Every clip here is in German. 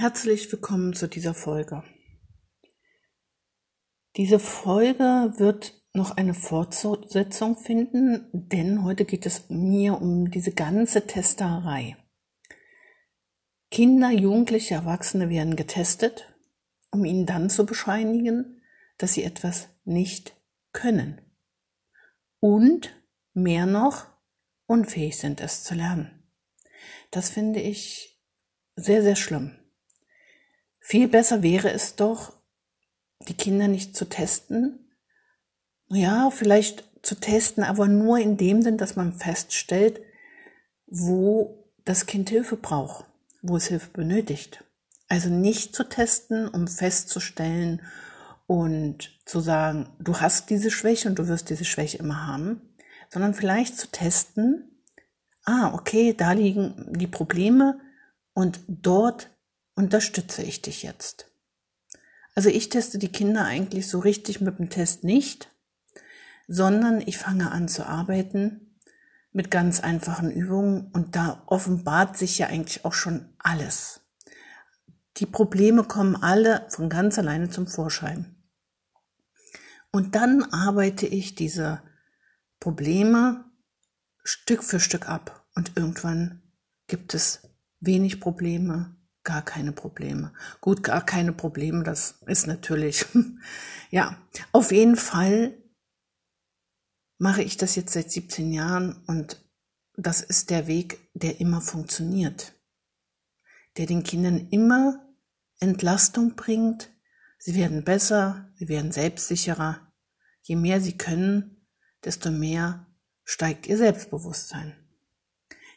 Herzlich willkommen zu dieser Folge. Diese Folge wird noch eine Fortsetzung finden, denn heute geht es mir um diese ganze Testerei. Kinder, Jugendliche, Erwachsene werden getestet, um ihnen dann zu bescheinigen, dass sie etwas nicht können. Und mehr noch, unfähig sind, es zu lernen. Das finde ich sehr, sehr schlimm. Viel besser wäre es doch, die Kinder nicht zu testen. Ja, vielleicht zu testen, aber nur in dem Sinn, dass man feststellt, wo das Kind Hilfe braucht, wo es Hilfe benötigt. Also nicht zu testen, um festzustellen und zu sagen, du hast diese Schwäche und du wirst diese Schwäche immer haben, sondern vielleicht zu testen, ah, okay, da liegen die Probleme und dort unterstütze ich dich jetzt. Also ich teste die Kinder eigentlich so richtig mit dem Test nicht, sondern ich fange an zu arbeiten mit ganz einfachen Übungen und da offenbart sich ja eigentlich auch schon alles. Die Probleme kommen alle von ganz alleine zum Vorschein. Und dann arbeite ich diese Probleme Stück für Stück ab und irgendwann gibt es wenig Probleme, gar keine Probleme. Gut, gar keine Probleme, das ist natürlich, ja, auf jeden Fall mache ich das jetzt seit 17 Jahren und das ist der Weg, der immer funktioniert, der den Kindern immer Entlastung bringt. Sie werden besser, sie werden selbstsicherer. Je mehr sie können, desto mehr steigt ihr Selbstbewusstsein.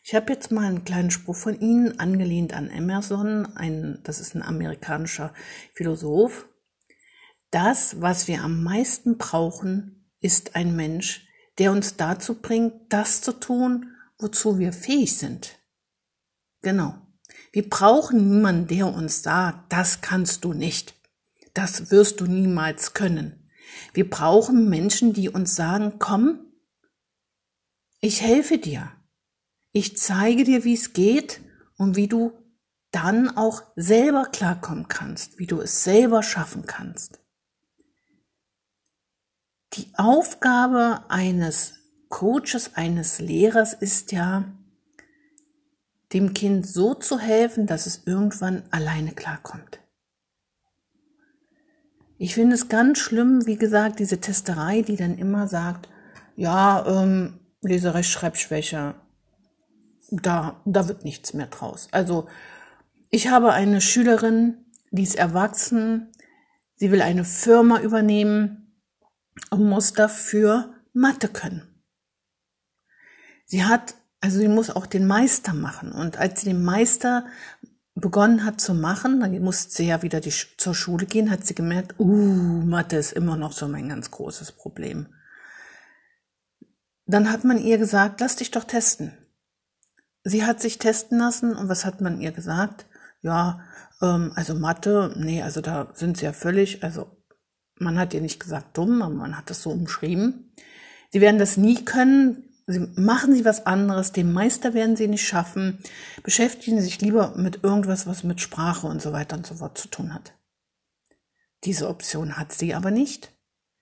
Ich habe jetzt mal einen kleinen Spruch von Ihnen, angelehnt an Emerson, ein, das ist ein amerikanischer Philosoph. Das, was wir am meisten brauchen, ist ein Mensch, der uns dazu bringt, das zu tun, wozu wir fähig sind. Genau. Wir brauchen niemanden, der uns sagt, das kannst du nicht. Das wirst du niemals können. Wir brauchen Menschen, die uns sagen, komm, ich helfe dir. Ich zeige dir, wie es geht und wie du dann auch selber klarkommen kannst, wie du es selber schaffen kannst. Die Aufgabe eines Coaches, eines Lehrers ist ja, dem Kind so zu helfen, dass es irgendwann alleine klarkommt. Ich finde es ganz schlimm, wie gesagt, diese Testerei, die dann immer sagt, ja, ähm, Leserechtschreibschwäche, da, da wird nichts mehr draus. Also ich habe eine Schülerin, die ist erwachsen, sie will eine Firma übernehmen und muss dafür Mathe können. Sie hat, also sie muss auch den Meister machen. Und als sie den Meister begonnen hat zu machen, dann musste sie ja wieder die, zur Schule gehen, hat sie gemerkt, uh, Mathe ist immer noch so mein ganz großes Problem. Dann hat man ihr gesagt, lass dich doch testen. Sie hat sich testen lassen und was hat man ihr gesagt? Ja, ähm, also Mathe, nee, also da sind sie ja völlig, also man hat ihr nicht gesagt dumm, aber man hat das so umschrieben. Sie werden das nie können. Sie machen Sie was anderes, den Meister werden Sie nicht schaffen. Beschäftigen Sie sich lieber mit irgendwas, was mit Sprache und so weiter und so fort zu tun hat. Diese Option hat sie aber nicht.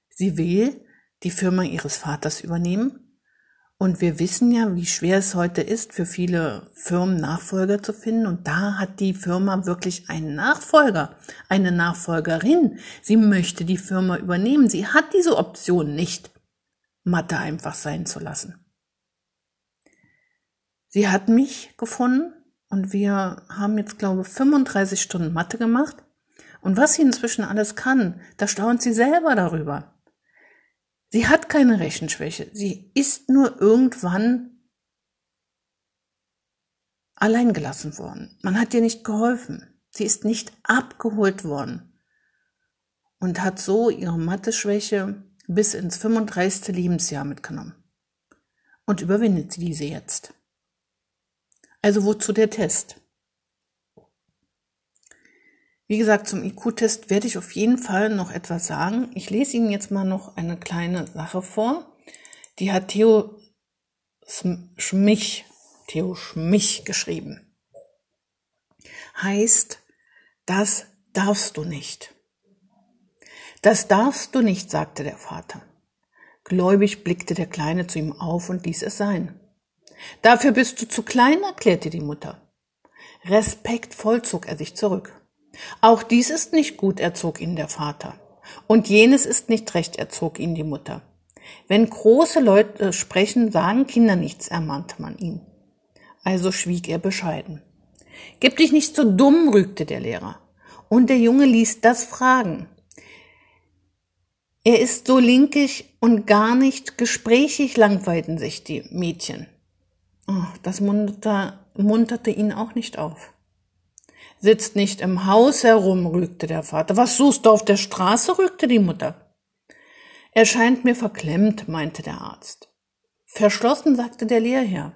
Sie will die Firma ihres Vaters übernehmen und wir wissen ja, wie schwer es heute ist, für viele Firmen Nachfolger zu finden. Und da hat die Firma wirklich einen Nachfolger, eine Nachfolgerin. Sie möchte die Firma übernehmen. Sie hat diese Option nicht, Mathe einfach sein zu lassen. Sie hat mich gefunden und wir haben jetzt, glaube ich, 35 Stunden Mathe gemacht. Und was sie inzwischen alles kann, da staunt sie selber darüber. Sie hat keine Rechenschwäche. Sie ist nur irgendwann allein gelassen worden. Man hat ihr nicht geholfen. Sie ist nicht abgeholt worden und hat so ihre Mathe-Schwäche bis ins 35. Lebensjahr mitgenommen und überwindet sie diese jetzt. Also wozu der Test? Wie gesagt, zum IQ-Test werde ich auf jeden Fall noch etwas sagen. Ich lese Ihnen jetzt mal noch eine kleine Sache vor. Die hat Theo Schmich, Theo Schmich geschrieben. Heißt, Das darfst du nicht. Das darfst du nicht, sagte der Vater. Gläubig blickte der Kleine zu ihm auf und ließ es sein. Dafür bist du zu klein, erklärte die Mutter. Respektvoll zog er sich zurück. Auch dies ist nicht gut, erzog ihn der Vater. Und jenes ist nicht recht, erzog ihn die Mutter. Wenn große Leute sprechen, sagen Kinder nichts, ermahnte man ihn. Also schwieg er bescheiden. Gib dich nicht so dumm, rügte der Lehrer. Und der Junge ließ das fragen. Er ist so linkig und gar nicht gesprächig, langweilten sich die Mädchen. Oh, das munterte, munterte ihn auch nicht auf. Sitzt nicht im Haus herum, rügte der Vater. Was suchst du auf der Straße? rügte die Mutter. Er scheint mir verklemmt, meinte der Arzt. Verschlossen, sagte der Lehrherr.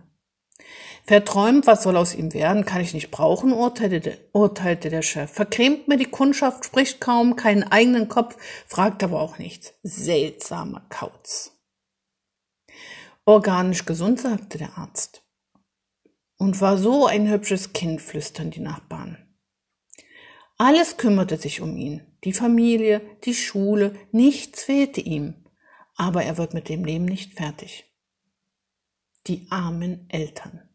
Verträumt, was soll aus ihm werden, kann ich nicht brauchen, urteilte, urteilte der Chef. Verkrämt mir die Kundschaft, spricht kaum, keinen eigenen Kopf, fragt aber auch nichts. Seltsamer Kauz. Organisch gesund, sagte der Arzt. Und war so ein hübsches Kind, flüstern die Nachbarn. Alles kümmerte sich um ihn, die Familie, die Schule, nichts fehlte ihm, aber er wird mit dem Leben nicht fertig. Die armen Eltern.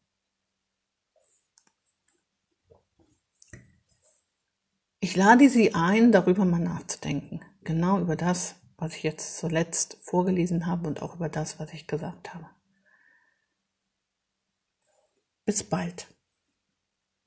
Ich lade Sie ein, darüber mal nachzudenken. Genau über das, was ich jetzt zuletzt vorgelesen habe und auch über das, was ich gesagt habe. Bis bald.